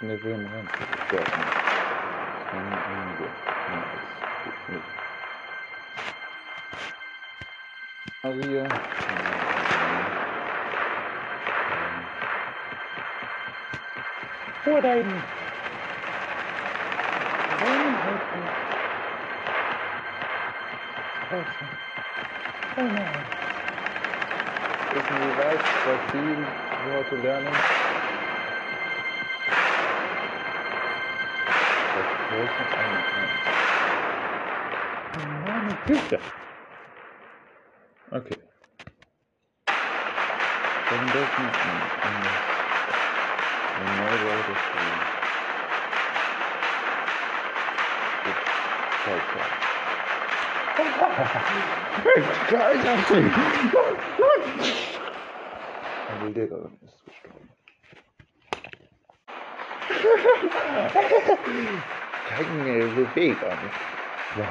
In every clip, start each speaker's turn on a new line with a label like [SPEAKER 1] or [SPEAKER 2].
[SPEAKER 1] Ne, wir haben rein. Dort nicht. Kann einige. Ja, das geht nicht. Maria. Vor da hinten. Draußen. Oh nein. Wissen Sie was, was Sie heute lernen? Große Einheit. Meine Güte. Okay. Dann dürfen wir neue Leute spielen. Gut. Ciao. Eine Lehrerin ist gestorben. Den Weg an. Was?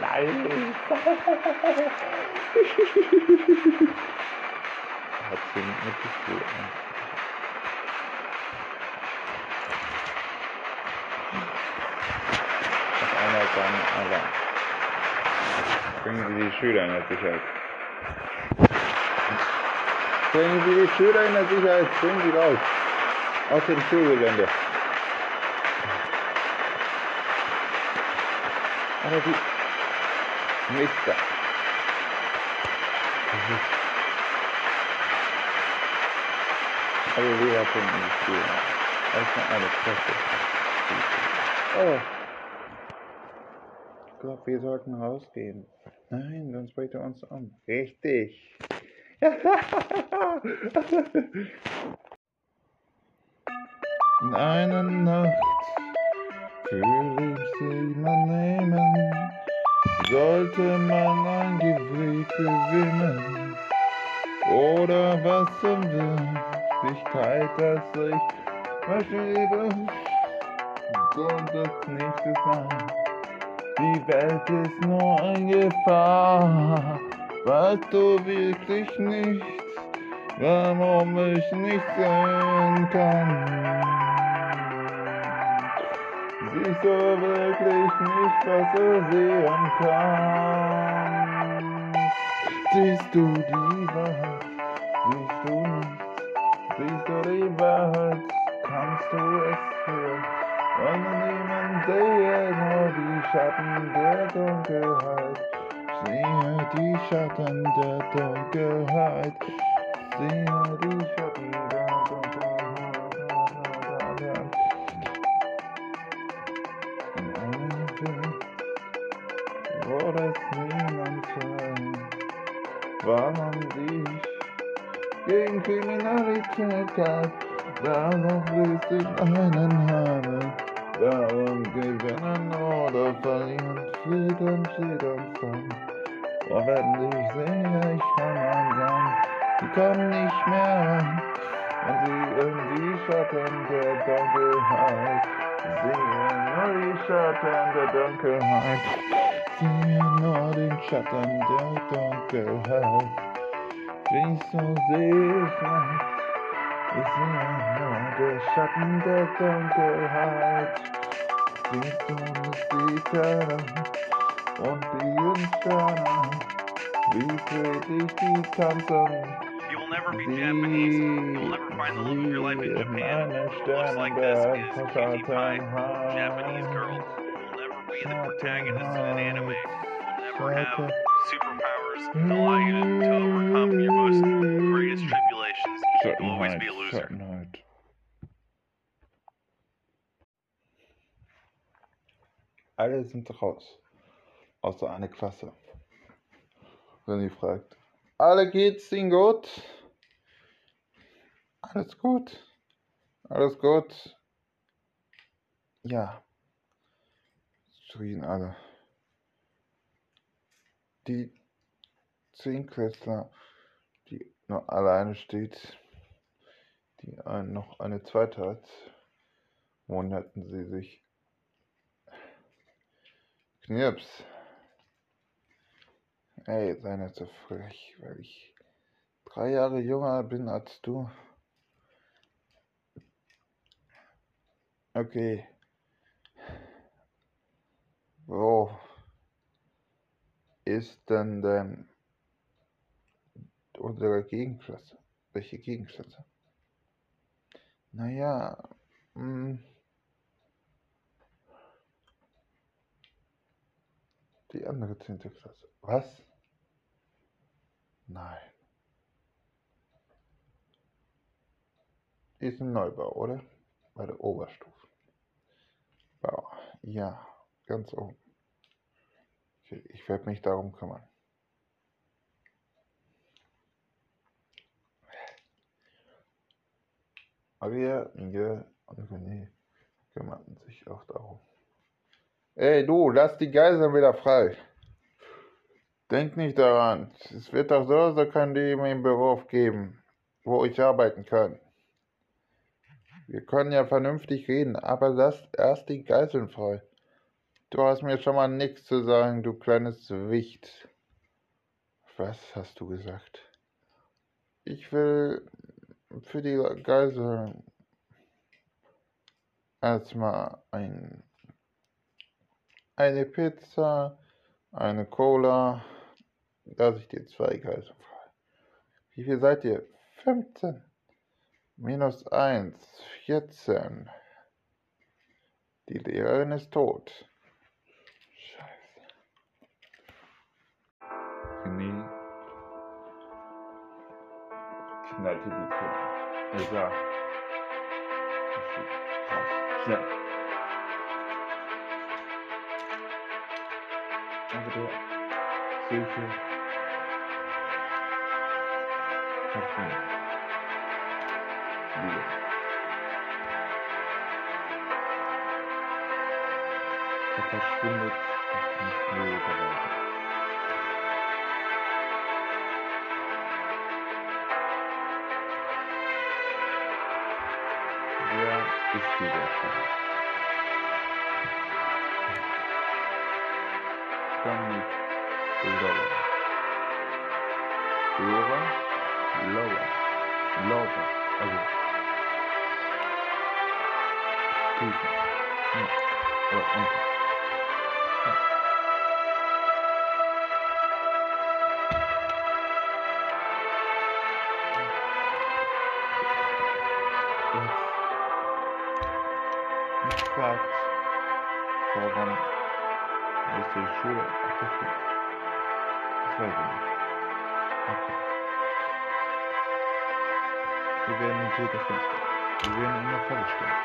[SPEAKER 1] Nein. Hat sie mit Gefühl. Auf einmal dann Alarm. Bringen Sie die Schüler in der Sicherheit. Bringen Sie die Schüler in der Sicherheit. Bringen Sie raus. Aus dem Schulgelände. Aber die... Nichts da. Alle Lehrer finden die Schüler. Erstmal eine Klasse. Oh. Ich glaube, wir sollten rausgehen. Nein, sonst bringt er uns um. Richtig. In einer Nacht man nehmen, sollte man ein Gefühl gewinnen. Oder was zum Wirklichkeit, dass ich verschiebe, soll das nächste sein. Die Welt ist nur eine Gefahr, weißt du wirklich nicht, warum ich nicht sehen kann. Siehst du wirklich nicht, du sehen kannst? Siehst du die Wahrheit, siehst du nichts, siehst du die Wahrheit, kannst du es hören? Und niemand sehe nur die Schatten der Dunkelheit. Sehe die Schatten der Dunkelheit. Sehe die Schatten der Dunkelheit. Das niemand hört. Warum sich gegen Kriminalität gab. Warum willst du einen haben? Warum gewinnen oder verlieren? Frieden steht uns an. Oh, wenn ich sehe, ich kann ansagen, die kommen nicht mehr ran. Und sie in die Schatten der Dunkelheit. Sehe nur die Schatten der Dunkelheit. Sehe nur den Schatten der Dunkelheit. Wieso sehe ich nicht? Ich sehe nur der Schatten der Dunkelheit. Siehst du nicht die Sterne und die Sterne? Wie friedlich die tanzen.
[SPEAKER 2] You will never be Japanese. You will never find the love of your life in Japan. Who looks like this is Cutie Pie, Japanese girl. Be the protagonist in an anime. Will never have superpowers that allow you to, to overcome your most greatest tribulations. You'll always be a loser.
[SPEAKER 1] Alle sind raus. Außer eine Klasse. Wenn ihr fragt, alle geht's Ihnen gut? Alles gut? Alles gut? Ja. Schrien alle. Die Zehnklässler, die noch alleine steht, die ein, noch eine zweite hat, wunderten sie sich. Knirps. Ey, sei nicht so frech, weil ich drei Jahre jünger bin als du. Okay. Wo ist denn denn unsere Gegenklasse? Welche Gegenklasse? Naja, mh, die andere zehnte Klasse. Was? Nein. Ist ein Neubau, oder? Bei der Oberstufe. Bau. Ja, ganz oben. Ich werde mich darum kümmern. Maria, Miguel und René kümmerten sich auch darum. Ey, du, lass die Geiseln wieder frei. Denk nicht daran. Es wird doch so, so kein Leben im Beruf geben, wo ich arbeiten kann. Wir können ja vernünftig reden, aber lass erst die Geiseln frei. Du hast mir schon mal nichts zu sagen, du kleines Wicht. Was hast du gesagt? Ich will für die Geiseln erstmal ein, eine Pizza, eine Cola, dass ich dir zwei Geiseln frei. Wie viel seid ihr? 15. Minus 1, 14. Die Lehrerin ist tot. Knallte die Tür. Er sah. Das ist krass. Schnell. Aber der Silke. Hoffnung. Liebe. Er verschwindet auf nicht blöde Weise. Warum ist die Schule abgeschlossen? Das weiß ich nicht. Okay. Wir werden den Täter finden. Wir werden ihn noch vorgestellt.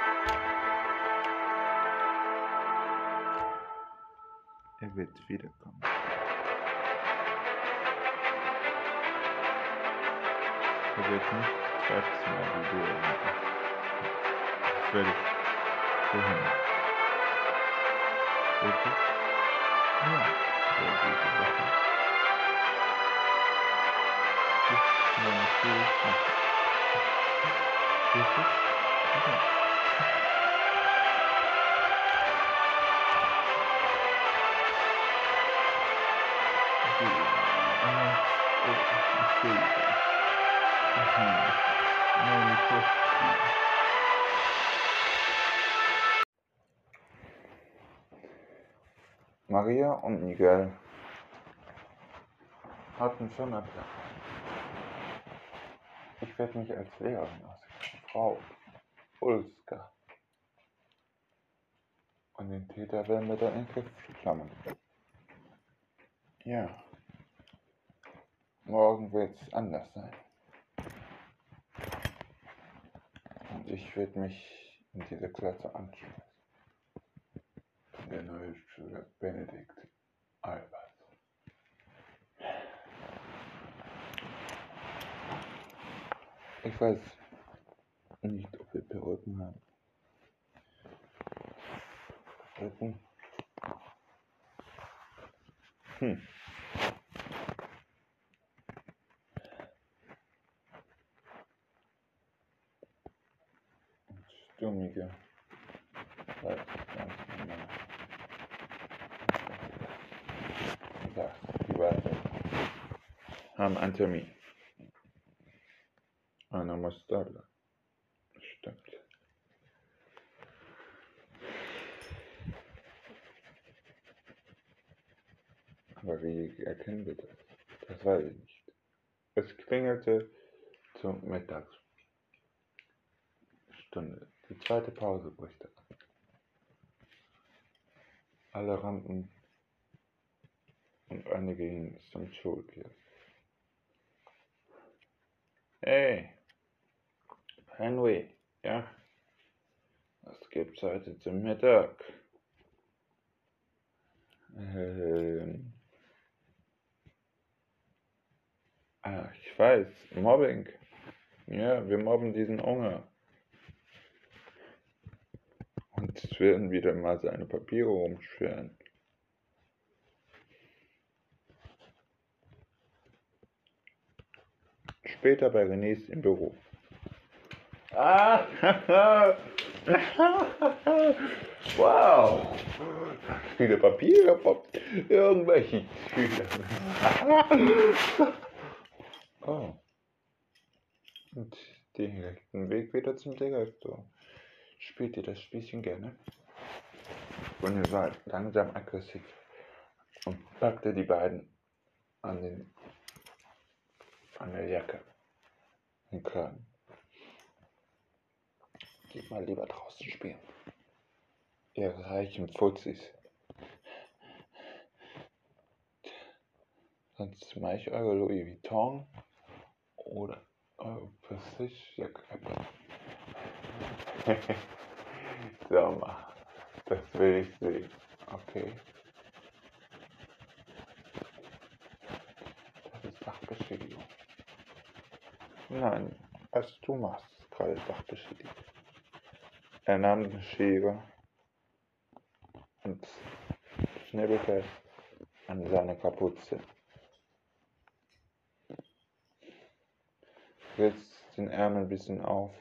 [SPEAKER 1] Er wird wiederkommen. Er wird nicht zweites Mal machen. Das werde ich verhindern. Wirklich? Ja, sehr gute Sache. Ich will natürlich machen. Wirklich? Ja. Die, äh, Maria und Miguel hatten schon Plan. Ich werde mich als Lehrerin ausgeben. Frau Ulska. Und den Täter werden wir dann in den Griff klammern. Ja. Morgen wird es anders sein. Und ich werde mich in diese Klasse anschließen. Der neue Schüler Benedikt Albert. Ich weiß nicht, ob wir Perücken haben. Perücken? Hm. ein Termin. Einer muss da bleiben. stimmt. Aber wie erkennen wir das? Das weiß ich nicht. Es klingelte zur Mittagsstunde. Die zweite Pause bricht an. Alle rannten und einige gingen zum Schulkirch. Hey, Henry, ja? Was gibt's heute zum Mittag? Ähm. Ah, ich weiß, Mobbing. Ja, wir mobben diesen Hunger. Und werden wieder mal seine Papiere rumschweren. Später bei Renés im Büro. Ah, wow. Viele Papiere von irgendwelchen Schülern. oh. Und direkten Weg wieder zum Direktor. Spielt ihr das Spielchen gerne? Und er war langsam aggressiv und packte die beiden an, den, der Jacke, den Kragen. Geht mal lieber draußen spielen. Ihr reichen Fuzis. Sonst mache ich eure Louis Vuitton oder eure Versicherjacke. Sag mal, das will ich sehen. Okay. Das ist Sachbeschädigung. Nein, was du machst, ist gerade Sachbeschädigung. Er nahm den Schere und schnibbelte an seine Kapuze. Riss den Ärmel ein bisschen auf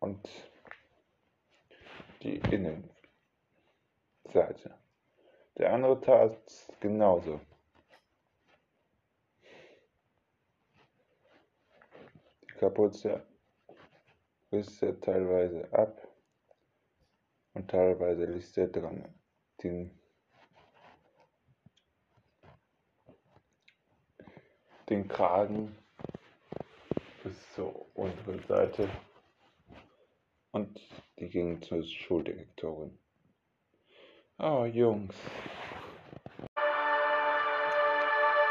[SPEAKER 1] und die Innenseite. Der andere tat genauso. Kapuze er teilweise ab und teilweise ließ er dran den, den Kragen bis zur unteren Seite und die ging zur Schuldirektorin. Oh, Jungs.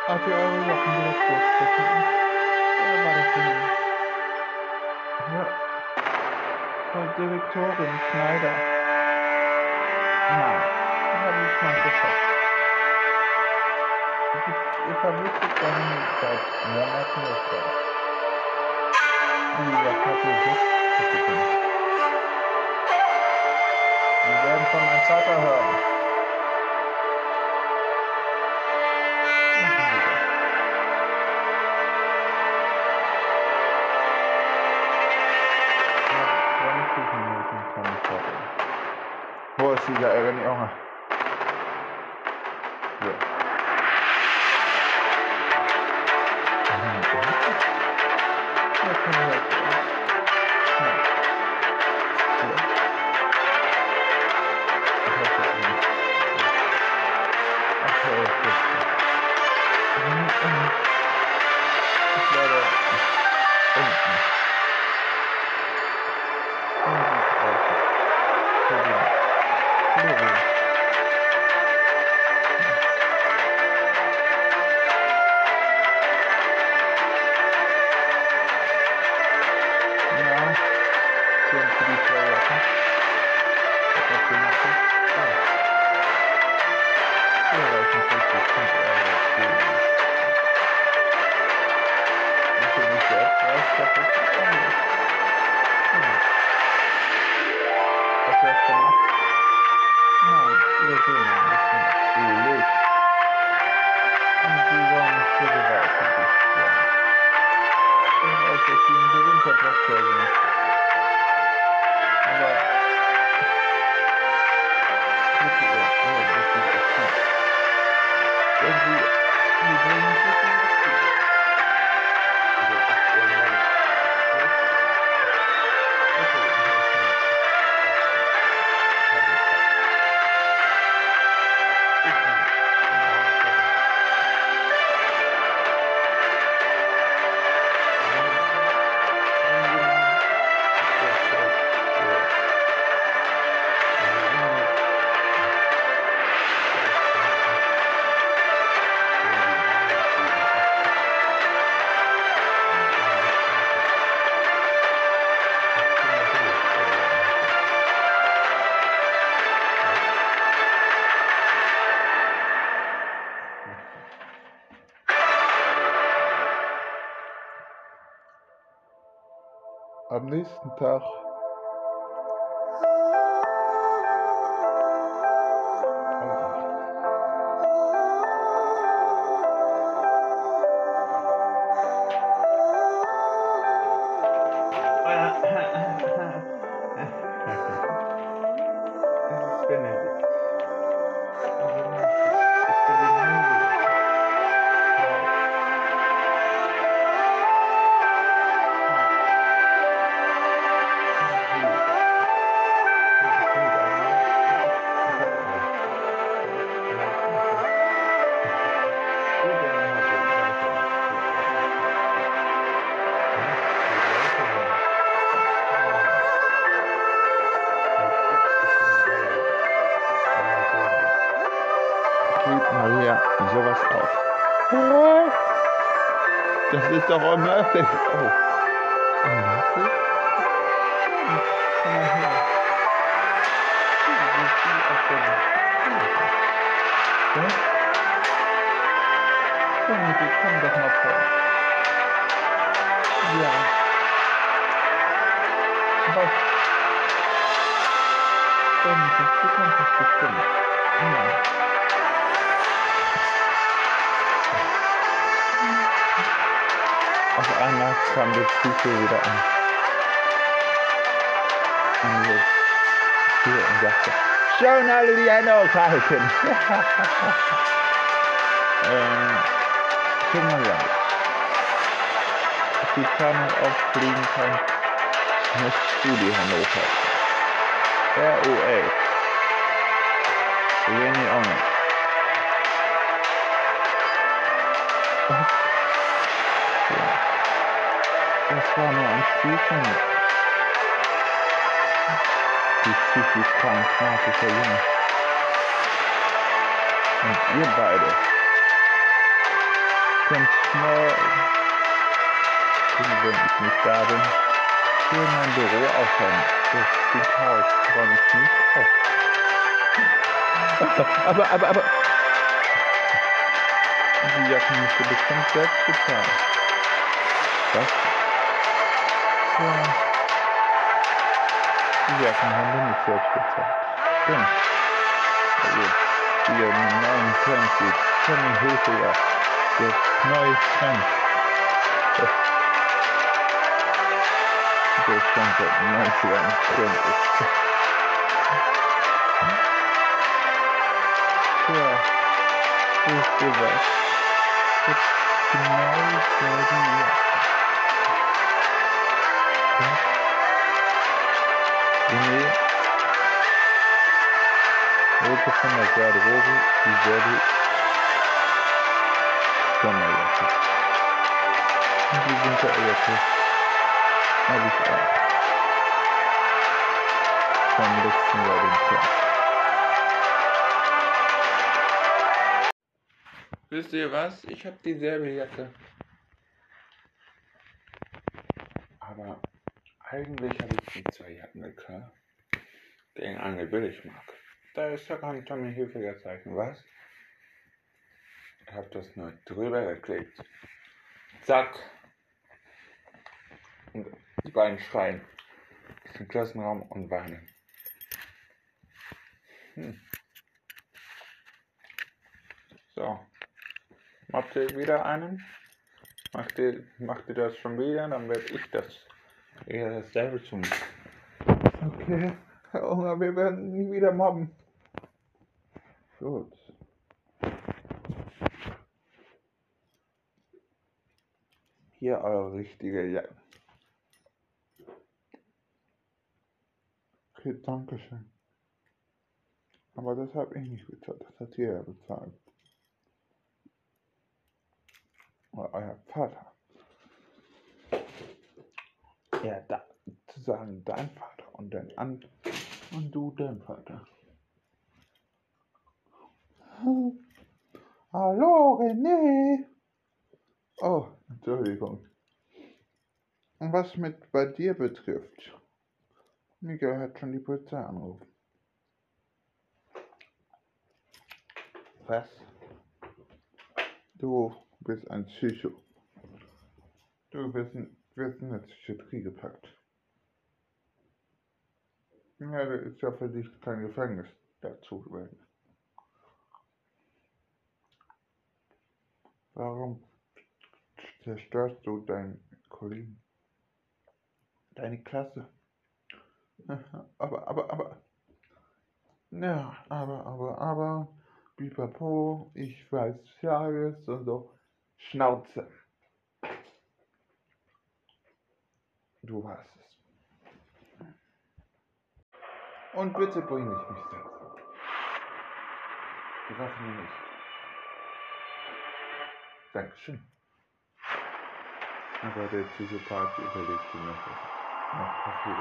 [SPEAKER 1] Habt ihr eure Sachen wieder kurz? Ja, war das? Ja. Frau Direktorin Schneider. Nein, das habe ich mal geschafft. Ihr verwirrt dann seit Monaten nicht mehr. Wie gesagt, habt ihr das gefunden? Wir werden von meinem Vater hören. Am nächsten Tag auf der- Ja? Komm, du, komm doch mal vor. Ja. Komm, du kannst das bestimmt. Auf einmal kam der Psycho wieder an. Und jetzt hier und sagte, schon alle die Hände hochhalten. ähm, guck mal ja. Die Kamera auffliegen kann, musst du die Hände hochhalten. R.O.L. Lenny Onge. Ja. Das war nur ein Spielchen. Die psychisch krank magischer Junge. Und ihr beide könnt morgen, wenn ich nicht da bin, hier in mein Büro aufhören. Das aus, räume ich nicht auf. Aber, aber, aber. Die Jacken musst du bestimmt selbst bezahlen. Was? Ja. Die Jacken haben wir nicht selbst bezahlt. Stimmt. Also, hier einen neuen Trend, die Tommy Hilfiger. Der neue Trend. Das der Trend seit den 90ern Trend ist. Ja, Nee. Rote von der Garderobe, dieselbe Sommerjacke. Und die Winterjacke habe ich auch. Vom letzten Jahr den Trend. Wisst ihr was? Ich habe dieselbe Jacke. Aber eigentlich habe ich die zwei Jacken gekauft. Den eine Billigmarke. Da ist ja kein Tommy Hilfiger Zeichen, was? Ich habe das nur drüber geklebt. Zack. Und die beiden schreien dem Klassenraum und weinen. Hm. So. Macht ihr wieder einen? Macht ihr, macht ihr das schon wieder? Dann werde ich das eher dasselbe tun. Okay. Herr Unger, wir werden nie wieder mobben. Gut. Hier eure richtige Jacke. Okay, danke schön. Aber das habe ich nicht bezahlt, das hat ihr ja bezahlt. Oder euer Vater. Ja, da, zu sagen, dein Vater und dann an und du dein Vater. Hallo René. Oh, Entschuldigung. Und was mit bei dir betrifft, Miguel hat schon die Polizei angerufen. Was? Du bist ein Psycho. Du wirst in, wirst in der Psychiatrie gepackt. Ja, das ist ja für dich kein Gefängnis dazu. Warum zerstörst du deinen Kollegen? Deine Klasse? Aber, aber, aber. Ja, aber, aber, aber. Bipapo, ich weiß ja alles und so. Schnauze. Du weißt es. Und bitte bring nicht mich selbst. Mir nicht. Dankeschön. Aber der Psychopath überlegt sich noch, noch passiert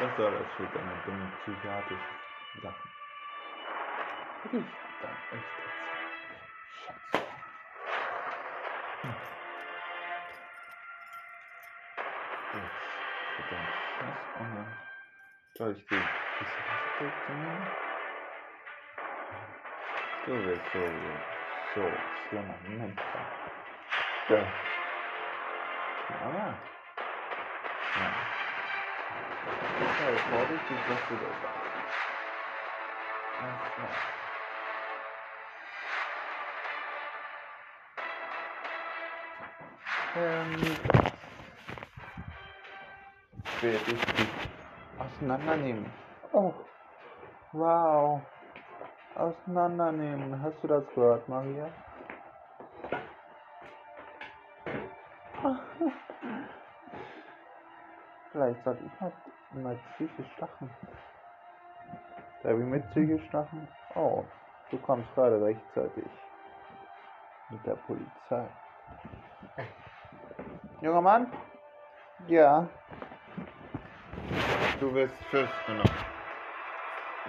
[SPEAKER 1] Was soll das für deine dummen psychiatrischen Sachen? Ich dann echt jetzt. Schatz. Hm. Jetzt deinen Schatz und dann soll ich dir das nehmen? Du wirst so, so schlimmer Mensch sein. Ja. Aber. Ja. Sei vorsichtig, was du da sagst. Alles klar. Ähm, werde ich auseinandernehmen. Oh, wow. Auseinandernehmen. Hast du das gehört, Maria? Vielleicht sollte ich mal, mal psychisch lachen. Darf ich mit psychisch lachen? Oh, du kommst gerade rechtzeitig. Mit der Polizei. Junger Mann? Ja. Du wirst festgenommen.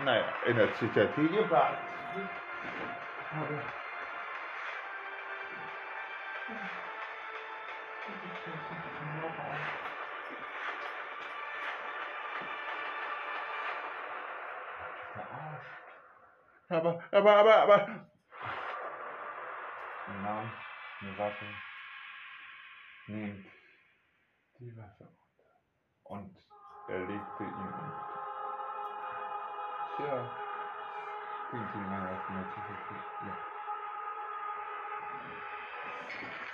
[SPEAKER 1] Naja, in der Psychiatrie gebracht. Aber. Aber, aber, aber, aber. Nahm eine Waffe, nimmt die Waffe und er legte ihn um. Tja, klingt ihm mal auf Psychiatrie. Ja.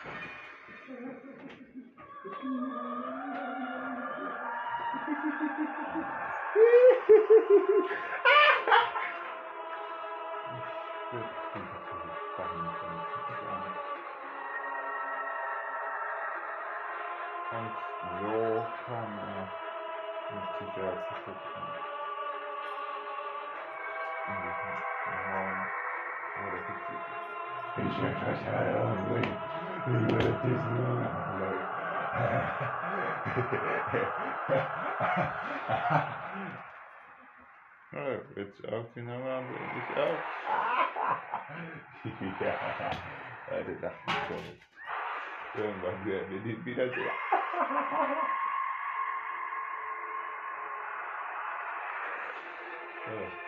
[SPEAKER 1] Und psychiatrischer in diesen Raum wurde geführt. Ich bin über diesen Ja, jetzt auf die Nummer ich auf. ja, alle